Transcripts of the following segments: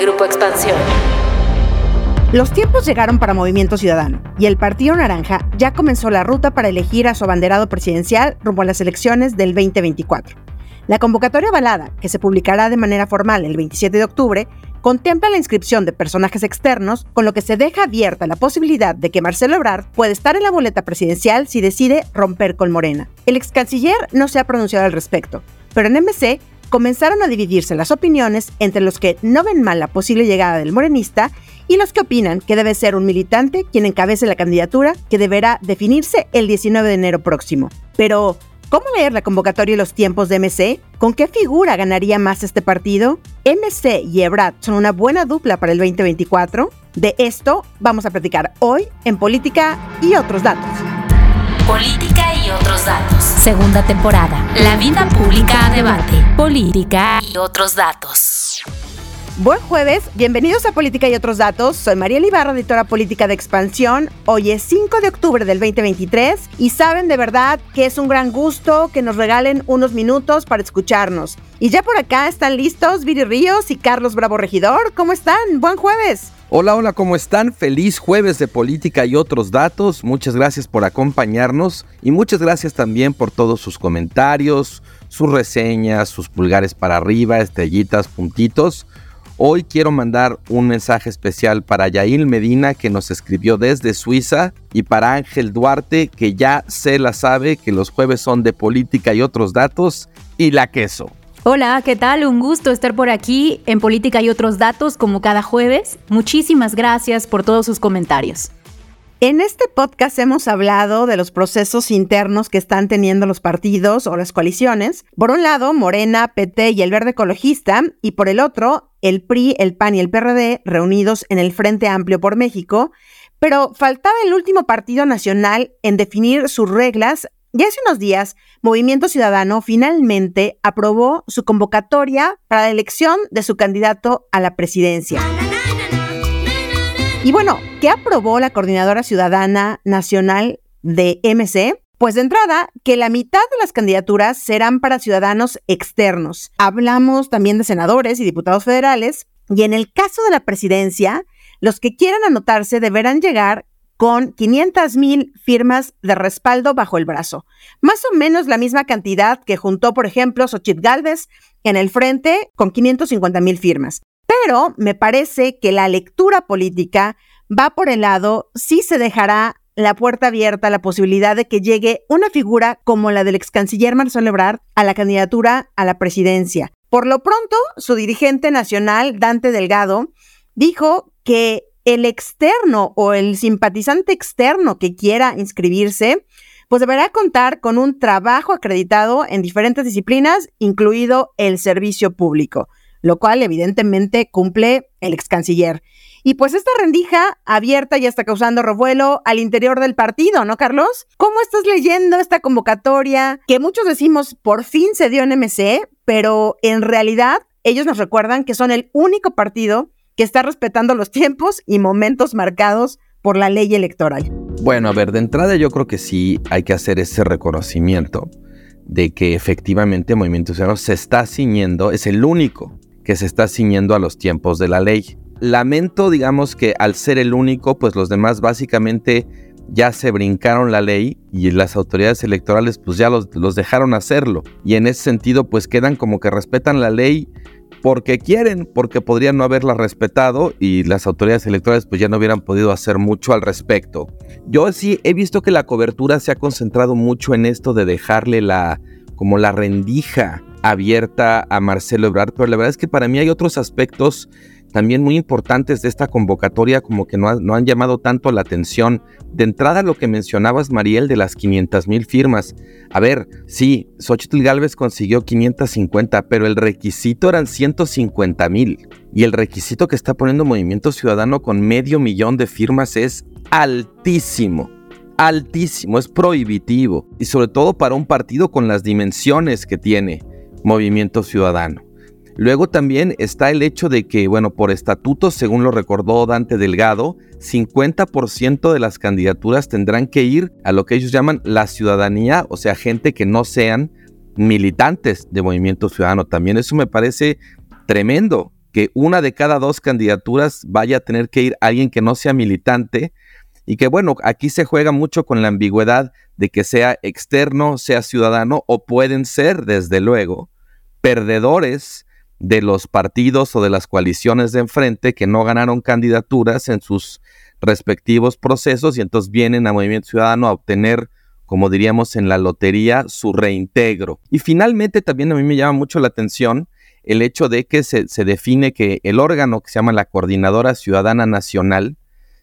Grupo Expansión. Los tiempos llegaron para Movimiento Ciudadano y el Partido Naranja ya comenzó la ruta para elegir a su abanderado presidencial rumbo a las elecciones del 2024. La convocatoria avalada, que se publicará de manera formal el 27 de octubre, contempla la inscripción de personajes externos, con lo que se deja abierta la posibilidad de que Marcelo Ebrard puede estar en la boleta presidencial si decide romper con Morena. El ex canciller no se ha pronunciado al respecto, pero en MC comenzaron a dividirse las opiniones entre los que no ven mal la posible llegada del morenista y los que opinan que debe ser un militante quien encabece la candidatura que deberá definirse el 19 de enero próximo. Pero, ¿Cómo leer la convocatoria y los tiempos de MC? ¿Con qué figura ganaría más este partido? ¿MC y Ebrad son una buena dupla para el 2024? De esto vamos a platicar hoy en Política y otros datos. Política y otros datos. Segunda temporada. La vida pública a debate. Política y otros datos. Buen jueves, bienvenidos a Política y otros datos. Soy María Ibarra, editora política de Expansión. Hoy es 5 de octubre del 2023 y saben de verdad que es un gran gusto que nos regalen unos minutos para escucharnos. Y ya por acá están listos Viri Ríos y Carlos Bravo Regidor. ¿Cómo están? Buen jueves. Hola, hola, ¿cómo están? Feliz jueves de política y otros datos. Muchas gracias por acompañarnos y muchas gracias también por todos sus comentarios, sus reseñas, sus pulgares para arriba, estrellitas, puntitos. Hoy quiero mandar un mensaje especial para Yail Medina que nos escribió desde Suiza y para Ángel Duarte que ya se la sabe que los jueves son de política y otros datos y la queso. Hola, ¿qué tal? Un gusto estar por aquí en Política y otros datos como cada jueves. Muchísimas gracias por todos sus comentarios. En este podcast hemos hablado de los procesos internos que están teniendo los partidos o las coaliciones. Por un lado, Morena, PT y el Verde Ecologista, y por el otro, el PRI, el PAN y el PRD reunidos en el Frente Amplio por México. Pero faltaba el último partido nacional en definir sus reglas y hace unos días, Movimiento Ciudadano finalmente aprobó su convocatoria para la elección de su candidato a la presidencia. Y bueno, ¿qué aprobó la Coordinadora Ciudadana Nacional de MC? Pues de entrada, que la mitad de las candidaturas serán para ciudadanos externos. Hablamos también de senadores y diputados federales. Y en el caso de la presidencia, los que quieran anotarse deberán llegar con 500 mil firmas de respaldo bajo el brazo. Más o menos la misma cantidad que juntó, por ejemplo, Xochitl Galvez en el frente con 550 mil firmas. Pero me parece que la lectura política va por el lado, sí se dejará la puerta abierta a la posibilidad de que llegue una figura como la del ex canciller Marcelo Ebrard a la candidatura a la presidencia. Por lo pronto, su dirigente nacional, Dante Delgado, dijo que el externo o el simpatizante externo que quiera inscribirse, pues deberá contar con un trabajo acreditado en diferentes disciplinas, incluido el servicio público lo cual evidentemente cumple el ex canciller. Y pues esta rendija abierta ya está causando revuelo al interior del partido, ¿no, Carlos? ¿Cómo estás leyendo esta convocatoria que muchos decimos por fin se dio en MC, pero en realidad ellos nos recuerdan que son el único partido que está respetando los tiempos y momentos marcados por la ley electoral? Bueno, a ver, de entrada yo creo que sí hay que hacer ese reconocimiento de que efectivamente Movimiento Ciudadano se está ciñendo, es el único que se está ciñendo a los tiempos de la ley. Lamento, digamos, que al ser el único, pues los demás básicamente ya se brincaron la ley y las autoridades electorales pues ya los, los dejaron hacerlo. Y en ese sentido pues quedan como que respetan la ley porque quieren, porque podrían no haberla respetado y las autoridades electorales pues ya no hubieran podido hacer mucho al respecto. Yo sí he visto que la cobertura se ha concentrado mucho en esto de dejarle la como la rendija abierta a Marcelo Ebrard, pero la verdad es que para mí hay otros aspectos también muy importantes de esta convocatoria como que no, han llamado tanto la atención. De entrada lo que mencionabas, Mariel, de las 500 mil firmas. A ver, sí, Xochitl Galvez consiguió 550, pero el requisito eran 150 mil. Y el requisito que está poniendo Movimiento Ciudadano con medio millón de firmas es altísimo altísimo, es prohibitivo, y sobre todo para un partido con las dimensiones que tiene Movimiento Ciudadano. Luego también está el hecho de que, bueno, por estatuto, según lo recordó Dante Delgado, 50% de las candidaturas tendrán que ir a lo que ellos llaman la ciudadanía, o sea, gente que no sean militantes de Movimiento Ciudadano. También eso me parece tremendo, que una de cada dos candidaturas vaya a tener que ir alguien que no sea militante y que bueno, aquí se juega mucho con la ambigüedad de que sea externo, sea ciudadano o pueden ser, desde luego, perdedores de los partidos o de las coaliciones de enfrente que no ganaron candidaturas en sus respectivos procesos y entonces vienen a Movimiento Ciudadano a obtener, como diríamos en la lotería, su reintegro. Y finalmente también a mí me llama mucho la atención el hecho de que se, se define que el órgano que se llama la Coordinadora Ciudadana Nacional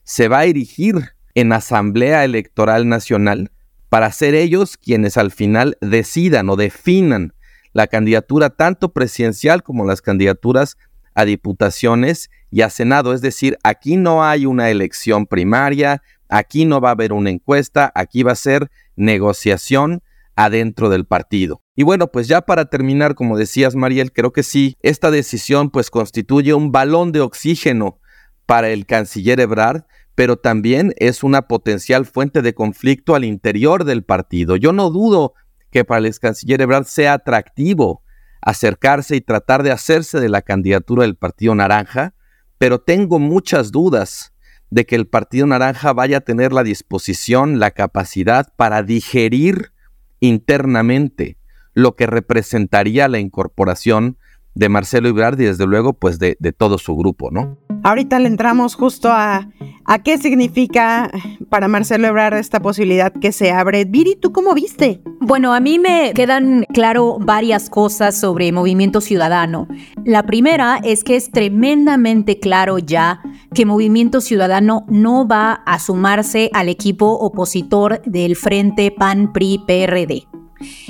se va a erigir en Asamblea Electoral Nacional para ser ellos quienes al final decidan o definan la candidatura tanto presidencial como las candidaturas a diputaciones y a Senado. Es decir, aquí no hay una elección primaria, aquí no va a haber una encuesta, aquí va a ser negociación adentro del partido. Y bueno, pues ya para terminar, como decías Mariel, creo que sí, esta decisión pues constituye un balón de oxígeno para el canciller Ebrard, pero también es una potencial fuente de conflicto al interior del partido. Yo no dudo que para el ex canciller Ebrard sea atractivo acercarse y tratar de hacerse de la candidatura del Partido Naranja, pero tengo muchas dudas de que el Partido Naranja vaya a tener la disposición, la capacidad para digerir internamente lo que representaría la incorporación de Marcelo Ebrard y desde luego pues de, de todo su grupo, ¿no? Ahorita le entramos justo a, a qué significa para Marcelo Ebrard esta posibilidad que se abre. Viri, ¿tú cómo viste? Bueno, a mí me quedan claro varias cosas sobre Movimiento Ciudadano. La primera es que es tremendamente claro ya que Movimiento Ciudadano no va a sumarse al equipo opositor del Frente PAN-PRI-PRD.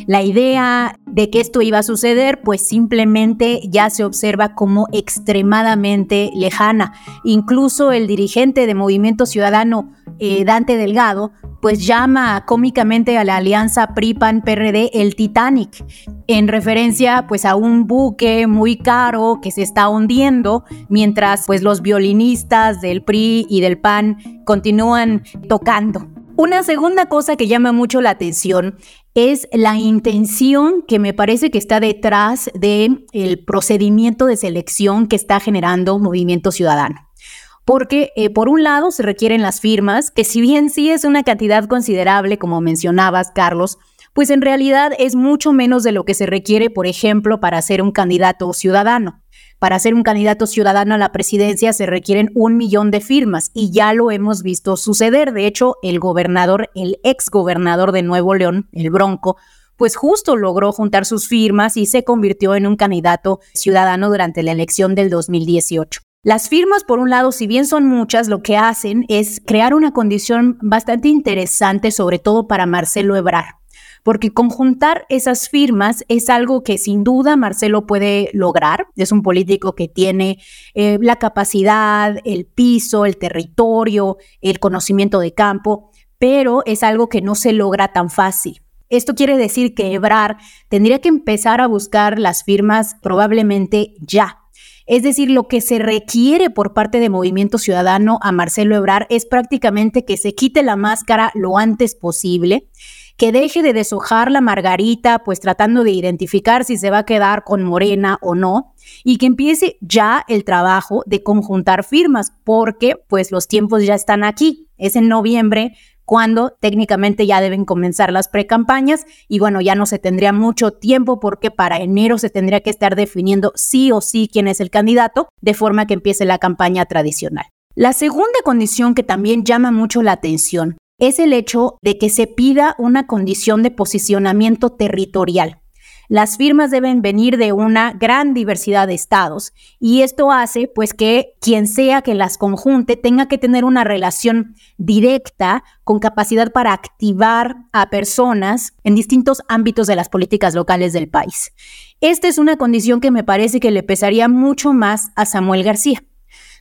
La idea de que esto iba a suceder, pues simplemente ya se observa como extremadamente lejana. Incluso el dirigente de Movimiento Ciudadano, eh, Dante Delgado, pues llama cómicamente a la alianza PRI-PAN-PRD el Titanic, en referencia pues a un buque muy caro que se está hundiendo, mientras pues los violinistas del PRI y del PAN continúan tocando. Una segunda cosa que llama mucho la atención es la intención que me parece que está detrás del el procedimiento de selección que está generando Movimiento Ciudadano. Porque eh, por un lado se requieren las firmas, que si bien sí es una cantidad considerable, como mencionabas, Carlos, pues en realidad es mucho menos de lo que se requiere, por ejemplo, para ser un candidato ciudadano. Para ser un candidato ciudadano a la presidencia se requieren un millón de firmas y ya lo hemos visto suceder. De hecho, el gobernador, el ex gobernador de Nuevo León, el Bronco, pues justo logró juntar sus firmas y se convirtió en un candidato ciudadano durante la elección del 2018. Las firmas, por un lado, si bien son muchas, lo que hacen es crear una condición bastante interesante, sobre todo para Marcelo Ebrar porque conjuntar esas firmas es algo que sin duda Marcelo puede lograr. Es un político que tiene eh, la capacidad, el piso, el territorio, el conocimiento de campo, pero es algo que no se logra tan fácil. Esto quiere decir que Ebrar tendría que empezar a buscar las firmas probablemente ya. Es decir, lo que se requiere por parte de Movimiento Ciudadano a Marcelo Ebrar es prácticamente que se quite la máscara lo antes posible que deje de deshojar la margarita, pues tratando de identificar si se va a quedar con Morena o no, y que empiece ya el trabajo de conjuntar firmas, porque pues los tiempos ya están aquí. Es en noviembre cuando técnicamente ya deben comenzar las precampañas y bueno, ya no se tendría mucho tiempo porque para enero se tendría que estar definiendo sí o sí quién es el candidato, de forma que empiece la campaña tradicional. La segunda condición que también llama mucho la atención es el hecho de que se pida una condición de posicionamiento territorial. Las firmas deben venir de una gran diversidad de estados y esto hace pues que quien sea que las conjunte tenga que tener una relación directa con capacidad para activar a personas en distintos ámbitos de las políticas locales del país. Esta es una condición que me parece que le pesaría mucho más a Samuel García.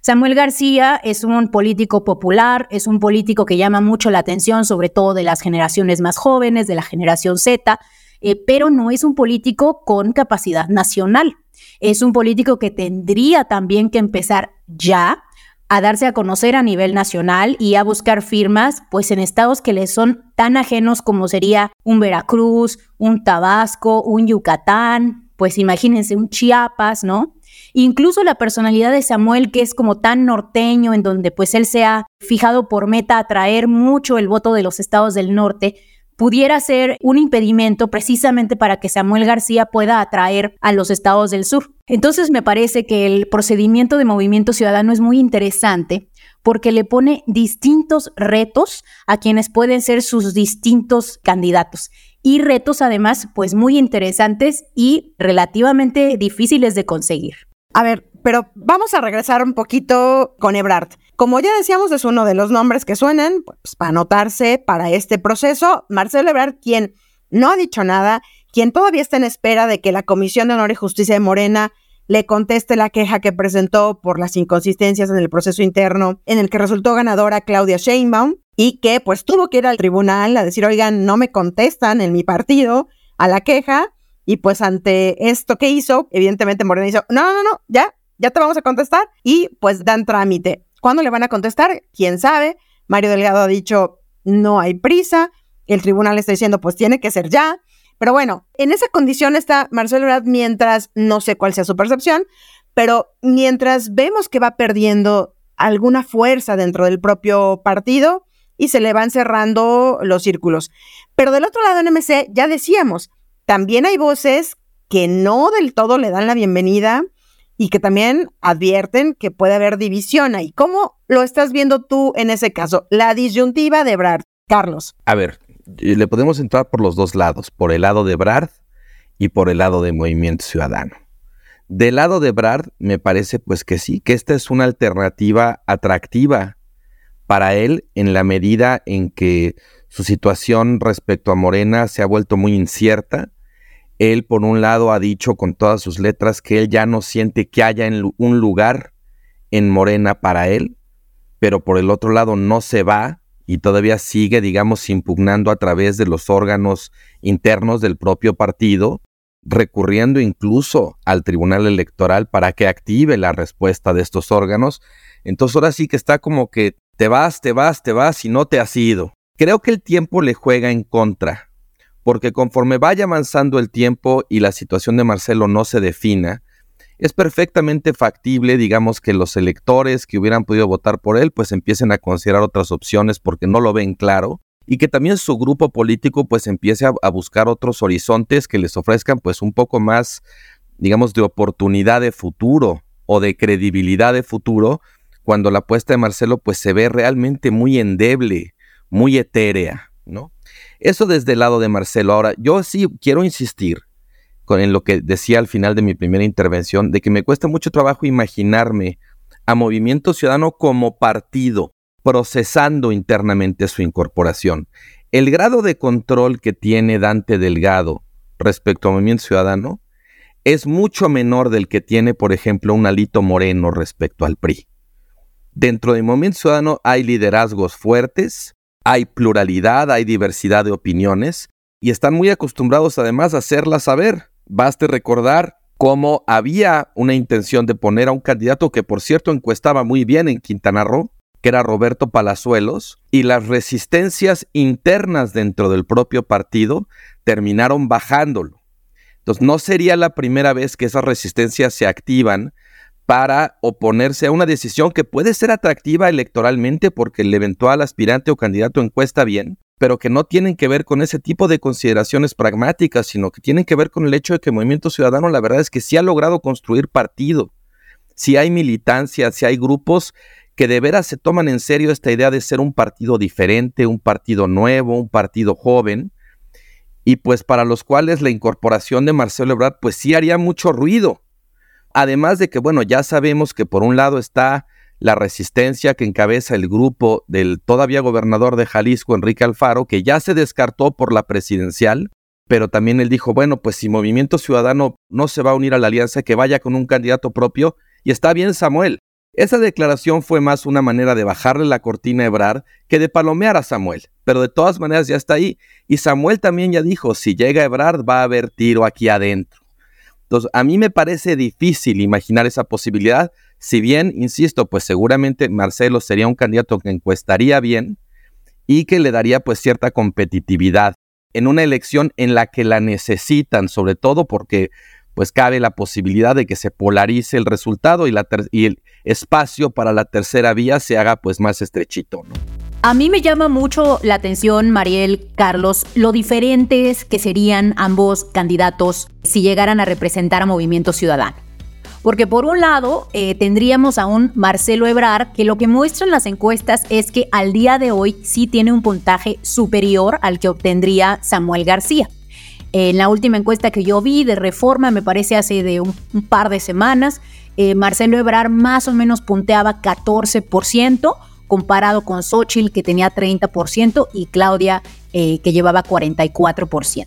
Samuel García es un político popular, es un político que llama mucho la atención, sobre todo de las generaciones más jóvenes, de la generación Z, eh, pero no es un político con capacidad nacional. Es un político que tendría también que empezar ya a darse a conocer a nivel nacional y a buscar firmas, pues en estados que le son tan ajenos como sería un Veracruz, un Tabasco, un Yucatán, pues imagínense un Chiapas, ¿no? Incluso la personalidad de Samuel, que es como tan norteño, en donde pues él se ha fijado por meta atraer mucho el voto de los estados del norte, pudiera ser un impedimento precisamente para que Samuel García pueda atraer a los estados del sur. Entonces me parece que el procedimiento de movimiento ciudadano es muy interesante porque le pone distintos retos a quienes pueden ser sus distintos candidatos y retos además pues muy interesantes y relativamente difíciles de conseguir. A ver, pero vamos a regresar un poquito con Ebrard. Como ya decíamos, es uno de los nombres que suenan pues, para anotarse para este proceso. Marcelo Ebrard, quien no ha dicho nada, quien todavía está en espera de que la Comisión de Honor y Justicia de Morena le conteste la queja que presentó por las inconsistencias en el proceso interno en el que resultó ganadora Claudia Sheinbaum y que pues tuvo que ir al tribunal a decir, oigan, no me contestan en mi partido a la queja y pues ante esto que hizo, evidentemente Morena dijo, no, no, no, ya, ya te vamos a contestar y pues dan trámite. ¿Cuándo le van a contestar? ¿Quién sabe? Mario Delgado ha dicho, no hay prisa, el tribunal está diciendo, pues tiene que ser ya. Pero bueno, en esa condición está Marcelo Ebrard mientras, no sé cuál sea su percepción, pero mientras vemos que va perdiendo alguna fuerza dentro del propio partido y se le van cerrando los círculos. Pero del otro lado en MC, ya decíamos, también hay voces que no del todo le dan la bienvenida y que también advierten que puede haber división ahí. ¿Cómo lo estás viendo tú en ese caso? La disyuntiva de Ebrard. Carlos. A ver, le podemos entrar por los dos lados, por el lado de Brad y por el lado de Movimiento Ciudadano. Del lado de Brad, me parece pues que sí, que esta es una alternativa atractiva para él en la medida en que su situación respecto a Morena se ha vuelto muy incierta. Él, por un lado, ha dicho con todas sus letras que él ya no siente que haya un lugar en Morena para él, pero por el otro lado no se va y todavía sigue, digamos, impugnando a través de los órganos internos del propio partido, recurriendo incluso al Tribunal Electoral para que active la respuesta de estos órganos. Entonces ahora sí que está como que te vas, te vas, te vas y no te has ido. Creo que el tiempo le juega en contra, porque conforme vaya avanzando el tiempo y la situación de Marcelo no se defina, es perfectamente factible, digamos, que los electores que hubieran podido votar por él, pues empiecen a considerar otras opciones porque no lo ven claro y que también su grupo político pues empiece a, buscar otros horizontes que les ofrezcan pues un poco más, digamos, de oportunidad de futuro o de credibilidad de futuro cuando la apuesta de Marcelo pues se ve realmente muy endeble, muy etérea, ¿no? Eso desde el lado de Marcelo. Ahora, yo sí quiero insistir en lo que decía al final de mi primera intervención, de que me cuesta mucho trabajo imaginarme a Movimiento Ciudadano como partido, procesando internamente su incorporación. El grado de control que tiene Dante Delgado respecto a Movimiento Ciudadano es mucho menor del que tiene, por ejemplo, un Alito Moreno respecto al PRI. Dentro de Movimiento Ciudadano hay liderazgos fuertes, hay pluralidad, hay diversidad de opiniones y están muy acostumbrados además a hacerlas saber. Baste recordar cómo había una intención de poner a un candidato que por cierto encuestaba muy bien en Quintana Roo, que era Roberto Palazuelos, y las resistencias internas dentro del propio partido terminaron bajándolo. Entonces no sería la primera vez que esas resistencias se activan para oponerse a una decisión que puede ser atractiva electoralmente porque el eventual aspirante o candidato encuesta bien, pero que no tienen que ver con ese tipo de consideraciones pragmáticas, sino que tienen que ver con el hecho de que el Movimiento Ciudadano la verdad es que sí ha logrado construir partido, si hay militancia, si hay grupos que de veras se toman en serio esta idea de ser un partido diferente, un partido nuevo, un partido joven, y pues para los cuales la incorporación de Marcelo Ebrard pues sí haría mucho ruido. Además de que, bueno, ya sabemos que por un lado está la resistencia que encabeza el grupo del todavía gobernador de Jalisco, Enrique Alfaro, que ya se descartó por la presidencial, pero también él dijo, bueno, pues si Movimiento Ciudadano no se va a unir a la alianza, que vaya con un candidato propio, y está bien Samuel. Esa declaración fue más una manera de bajarle la cortina a Ebrar que de palomear a Samuel, pero de todas maneras ya está ahí. Y Samuel también ya dijo, si llega Ebrard va a haber tiro aquí adentro. Entonces, a mí me parece difícil imaginar esa posibilidad, si bien, insisto, pues seguramente Marcelo sería un candidato que encuestaría bien y que le daría pues cierta competitividad en una elección en la que la necesitan, sobre todo porque pues cabe la posibilidad de que se polarice el resultado y, el espacio para la tercera vía se haga pues más estrechito. ¿no? A mí me llama mucho la atención, Mariel, Carlos, lo diferentes que serían ambos candidatos si llegaran a representar a Movimiento Ciudadano. Porque por un lado eh, tendríamos a un Marcelo Ebrar que lo que muestran las encuestas es que al día de hoy sí tiene un puntaje superior al que obtendría Samuel García. En la última encuesta que yo vi de reforma, me parece hace de un, par de semanas, eh, Marcelo Ebrar más o menos punteaba 14%, comparado con Xochitl que tenía 30% y Claudia eh, que llevaba 44%.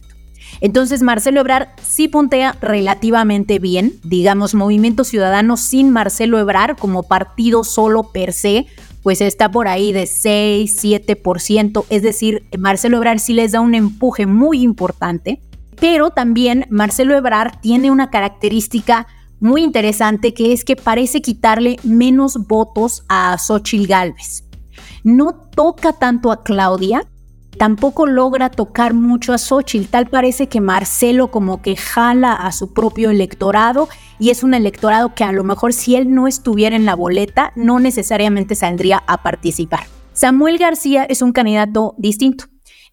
Entonces Marcelo Ebrar sí puntea relativamente bien, digamos, Movimiento Ciudadano sin Marcelo Ebrar como partido solo per se, pues está por ahí de 6, 7%, es decir, Marcelo Ebrar sí les da un empuje muy importante, pero también Marcelo Ebrar tiene una característica muy interesante que es que parece quitarle menos votos a Xochitl Galvez. No toca tanto a Claudia, tampoco logra tocar mucho a Xochitl. Tal parece que Marcelo como que jala a su propio electorado y es un electorado que a lo mejor si él no estuviera en la boleta no necesariamente saldría a participar. Samuel García es un candidato distinto.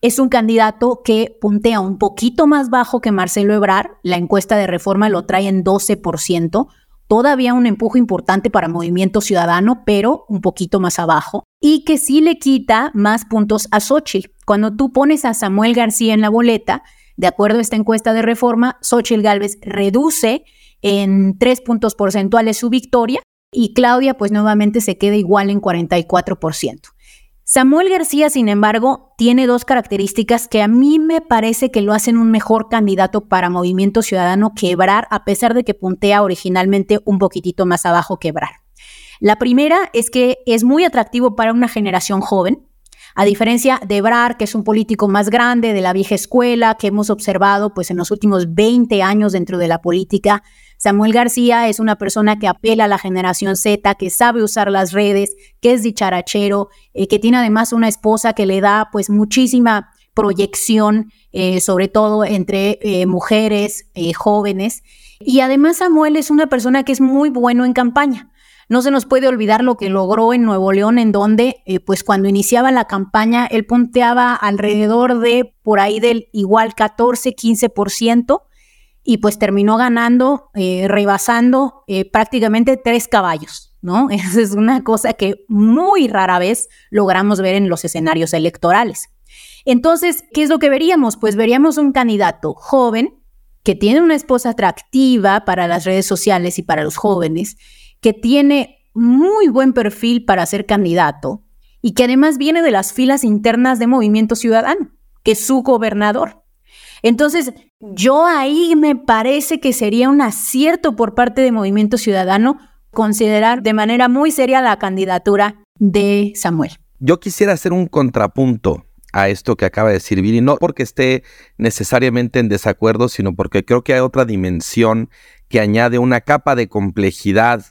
Es un candidato que puntea un poquito más bajo que Marcelo Ebrar. La encuesta de reforma lo trae en 12%. Todavía un empuje importante para Movimiento Ciudadano, pero un poquito más abajo. Y que sí le quita más puntos a Xochitl. Cuando tú pones a Samuel García en la boleta, de acuerdo a esta encuesta de reforma, Xochitl Gálvez reduce en tres puntos porcentuales su victoria y Claudia pues nuevamente se queda igual en 44%. Samuel García, sin embargo, tiene dos características que a mí me parece que lo hacen un mejor candidato para Movimiento Ciudadano que Ebrar, a pesar de que puntea originalmente un poquitito más abajo que Ebrar. La primera es que es muy atractivo para una generación joven, a diferencia de Ebrar, que es un político más grande de la vieja escuela que hemos observado pues en los últimos 20 años dentro de la política, Samuel García es una persona que apela a la generación Z, que sabe usar las redes, que es dicharachero, eh, que tiene además una esposa que le da pues muchísima proyección, eh, sobre todo entre eh, mujeres jóvenes. Y además Samuel es una persona que es muy bueno en campaña. No se nos puede olvidar lo que logró en Nuevo León, en donde, pues cuando iniciaba la campaña, él punteaba alrededor de por ahí del igual 14, 15%, y pues terminó ganando, eh, rebasando eh, prácticamente tres caballos, ¿no? Esa es una cosa que muy rara vez logramos ver en los escenarios electorales. Entonces, ¿qué es lo que veríamos? Pues veríamos un candidato joven que tiene una esposa atractiva para las redes sociales y para los jóvenes, que tiene muy buen perfil para ser candidato y que además viene de las filas internas de Movimiento Ciudadano, que es su gobernador. Entonces, yo ahí me parece que sería un acierto por parte de Movimiento Ciudadano considerar de manera muy seria la candidatura de Samuel. Yo quisiera hacer un contrapunto a esto que acaba de decir Viri, no porque esté necesariamente en desacuerdo, sino porque creo que hay otra dimensión que añade una capa de complejidad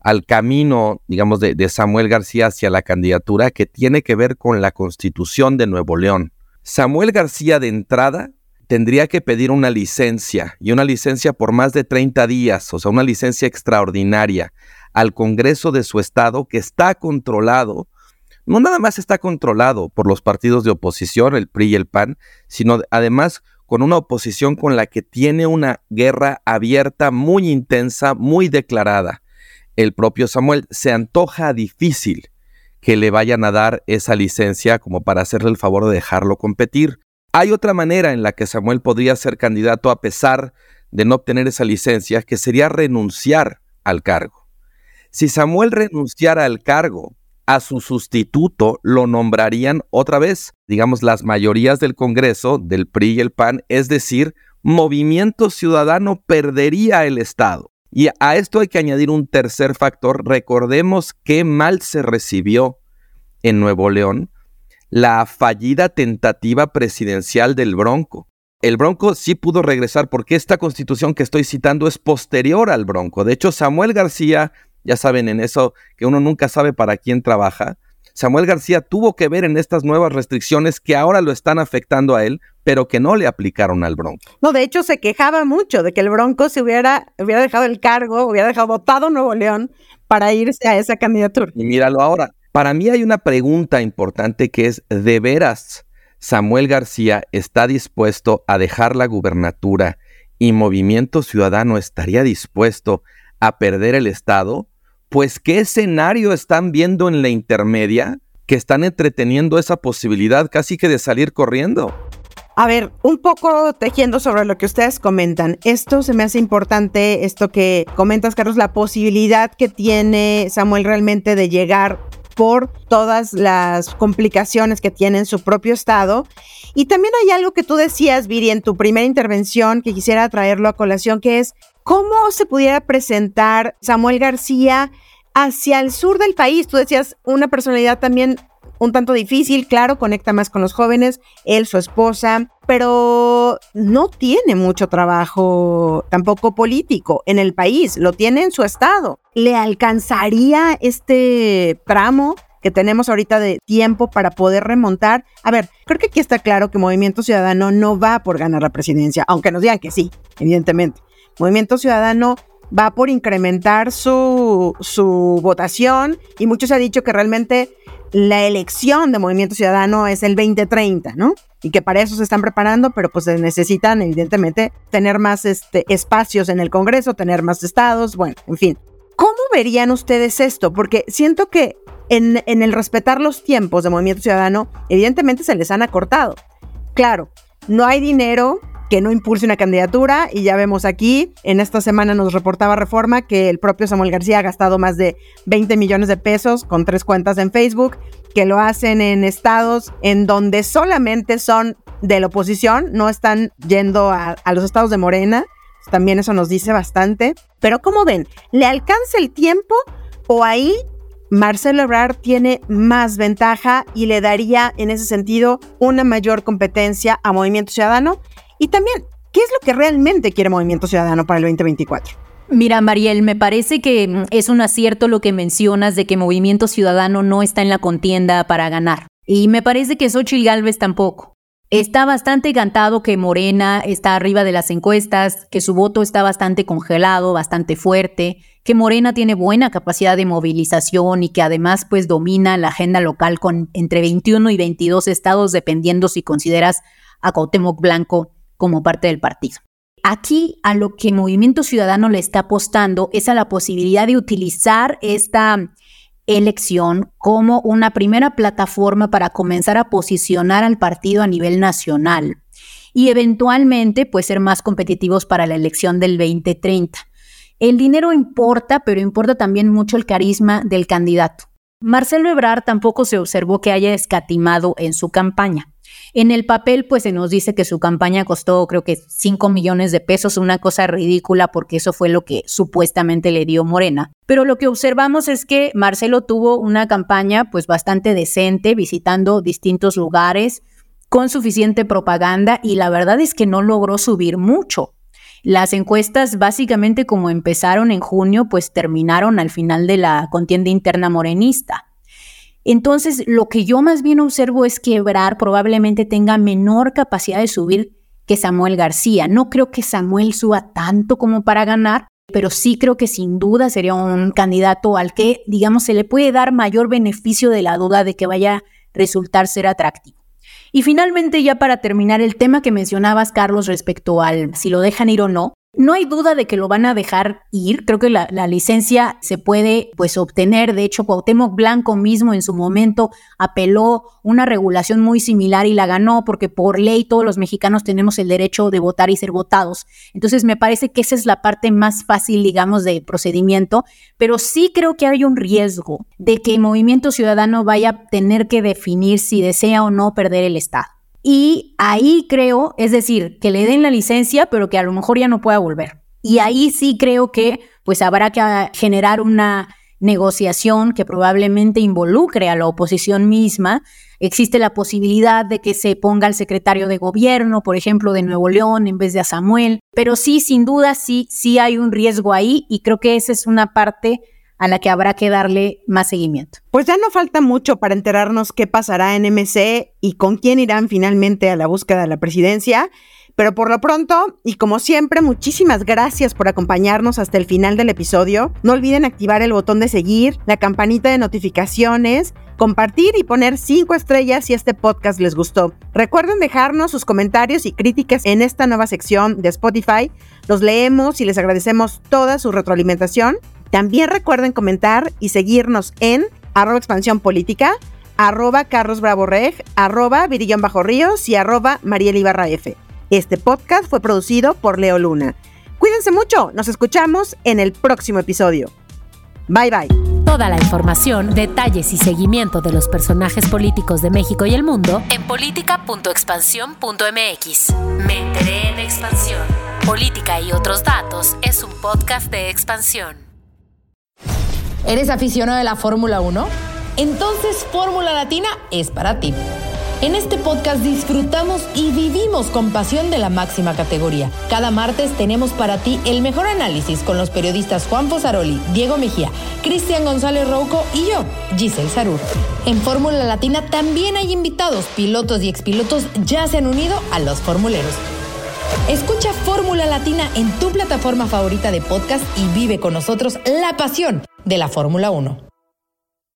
al camino, digamos, de, de, Samuel García hacia la candidatura que tiene que ver con la constitución de Nuevo León. Samuel García de entrada tendría que pedir una licencia y una licencia por más de 30 días, o sea, una licencia extraordinaria al Congreso de su estado que está controlado, no nada más está controlado por los partidos de oposición, el PRI y el PAN, sino además con una oposición con la que tiene una guerra abierta muy intensa, muy declarada. El propio Samuel se antoja difícil que le vayan a dar esa licencia como para hacerle el favor de dejarlo competir. Hay otra manera en la que Samuel podría ser candidato a pesar de no obtener esa licencia, que sería renunciar al cargo. Si Samuel renunciara al cargo, a su sustituto lo nombrarían otra vez, digamos, las mayorías del Congreso, del PRI y el PAN, es decir, Movimiento Ciudadano perdería el Estado. Y a esto hay que añadir un tercer factor. Recordemos qué mal se recibió en Nuevo León la fallida tentativa presidencial del Bronco. El Bronco sí pudo regresar porque esta constitución que estoy citando es posterior al Bronco. De hecho, Samuel García, ya saben en eso que uno nunca sabe para quién trabaja, Samuel García tuvo que ver en estas nuevas restricciones que ahora lo están afectando a él, pero que no le aplicaron al Bronco. No, de hecho se quejaba mucho de que el Bronco se hubiera, hubiera dejado el cargo, hubiera dejado votado Nuevo León para irse a esa candidatura. Y míralo ahora. Para mí hay una pregunta importante que es, ¿de veras Samuel García está dispuesto a dejar la gubernatura y Movimiento Ciudadano estaría dispuesto a perder el Estado? Pues ¿qué escenario están viendo en la intermedia que están entreteniendo esa posibilidad casi que de salir corriendo? A ver, un poco tejiendo sobre lo que ustedes comentan. Esto se me hace importante, esto que comentas, Carlos, la posibilidad que tiene Samuel realmente de llegar por todas las complicaciones que tiene en su propio estado. Y también hay algo que tú decías, Viri, en tu primera intervención, que quisiera traerlo a colación, que es cómo se pudiera presentar Samuel García hacia el sur del país. Tú decías una personalidad también un tanto difícil, claro, conecta más con los jóvenes, él, su esposa, pero no tiene mucho trabajo tampoco político en el país, lo tiene en su estado. ¿Le alcanzaría este tramo que tenemos ahorita de tiempo para poder remontar. A ver, creo que aquí está claro que Movimiento Ciudadano no va por ganar la presidencia, aunque nos digan que sí, evidentemente. Movimiento Ciudadano va por incrementar su, su votación y muchos han dicho que realmente la elección de Movimiento Ciudadano es el 2030, ¿no? Y que para eso se están preparando, pero pues necesitan evidentemente tener más este, espacios en el Congreso, tener más estados, bueno, en fin. ¿Cómo verían ustedes esto? Porque siento que en, en el respetar los tiempos de Movimiento Ciudadano, evidentemente se les han acortado. Claro, no hay dinero que no impulse una candidatura. Y ya vemos aquí, en esta semana nos reportaba Reforma que el propio Samuel García ha gastado más de 20 millones de pesos con tres cuentas en Facebook, que lo hacen en estados en donde solamente son de la oposición, no están yendo a, a los estados de Morena, también eso nos dice bastante, pero como ven, ¿le alcanza el tiempo o ahí Marcelo Ebrard tiene más ventaja y le daría en ese sentido una mayor competencia a Movimiento Ciudadano y también, ¿qué es lo que realmente quiere Movimiento Ciudadano para el 2024? Mira, Mariel, me parece que mm, es un acierto lo que mencionas de que Movimiento Ciudadano no está en la contienda para ganar. Y me parece que Xochitl Gálvez tampoco. Está bastante cantado que Morena está arriba de las encuestas, que su voto está bastante congelado, bastante fuerte, que Morena tiene buena capacidad de movilización y que además pues domina la agenda local con entre 21 y 22 estados dependiendo si consideras a Cuauhtémoc Blanco como parte del partido. Aquí a lo que Movimiento Ciudadano le está apostando es a la posibilidad de utilizar esta elección como una primera plataforma para comenzar a posicionar al partido a nivel nacional y eventualmente pues ser más competitivos para la elección del 2030. El dinero importa, pero importa también mucho el carisma del candidato. Marcelo Ebrard tampoco se observó que haya escatimado en su campaña. En el papel, pues se nos dice que su campaña costó creo que 5 millones de pesos, una cosa ridícula porque eso fue lo que supuestamente le dio Morena. Pero lo que observamos es que Marcelo tuvo una campaña pues bastante decente, visitando distintos lugares, con suficiente propaganda y la verdad es que no logró subir mucho. Las encuestas básicamente como empezaron en junio, pues terminaron al final de la contienda interna morenista. Entonces, lo que yo más bien observo es que Ebrard probablemente tenga menor capacidad de subir que Samuel García. No creo que Samuel suba tanto como para ganar, pero sí creo que sin duda sería un candidato al que, digamos, se le puede dar mayor beneficio de la duda de que vaya a resultar ser atractivo. Y finalmente, ya para terminar, el tema que mencionabas, Carlos, respecto al si lo dejan ir o no, no hay duda de que lo van a dejar ir. Creo que la, licencia se puede pues obtener. De hecho, Cuauhtémoc Blanco mismo en su momento apeló una regulación muy similar y la ganó porque por ley todos los mexicanos tenemos el derecho de votar y ser votados. Entonces me parece que esa es la parte más fácil, digamos, del procedimiento. Pero sí creo que hay un riesgo de que el Movimiento Ciudadano vaya a tener que definir si desea o no perder el Estado. Y ahí creo, es decir, que le den la licencia, pero que a lo mejor ya no pueda volver. Y ahí sí creo que pues habrá que generar una negociación que probablemente involucre a la oposición misma. Existe la posibilidad de que se ponga al secretario de gobierno, por ejemplo, de Nuevo León en vez de a Samuel. Pero sí, sin duda, sí, sí hay un riesgo ahí y creo que esa es una parte a la que habrá que darle más seguimiento. Pues ya no falta mucho para enterarnos qué pasará en MC y con quién irán finalmente a la búsqueda de la presidencia. Pero por lo pronto, y como siempre, muchísimas gracias por acompañarnos hasta el final del episodio. No olviden activar el botón de seguir, la campanita de notificaciones, compartir y poner 5 estrellas si este podcast les gustó. Recuerden dejarnos sus comentarios y críticas en esta nueva sección de Spotify. Los leemos y les agradecemos toda su retroalimentación. También recuerden comentar y seguirnos en arroba expansión política, arroba Carlos Bravo Reg, arroba Virillón Bajo Ríos y arroba Mariel Ibarra. Este podcast fue producido por Leo Luna. Cuídense mucho, nos escuchamos en el próximo episodio. Bye bye. Toda la información, detalles y seguimiento de los personajes políticos de México y el mundo en política.expansión.mx. Me enteré en expansión. Política y otros datos es un podcast de expansión. ¿Eres aficionado de la Fórmula 1? Entonces Fórmula Latina es para ti. En este podcast disfrutamos y vivimos con pasión de la máxima categoría. Cada martes tenemos para ti el mejor análisis con los periodistas Juan Fosaroli, Diego Mejía, Cristian González Rouco y yo, Giselle Sarur. En Fórmula Latina también hay invitados, pilotos y expilotos ya se han unido a los formuleros. Escucha Fórmula Latina en tu plataforma favorita de podcast y vive con nosotros la pasión de la Fórmula 1.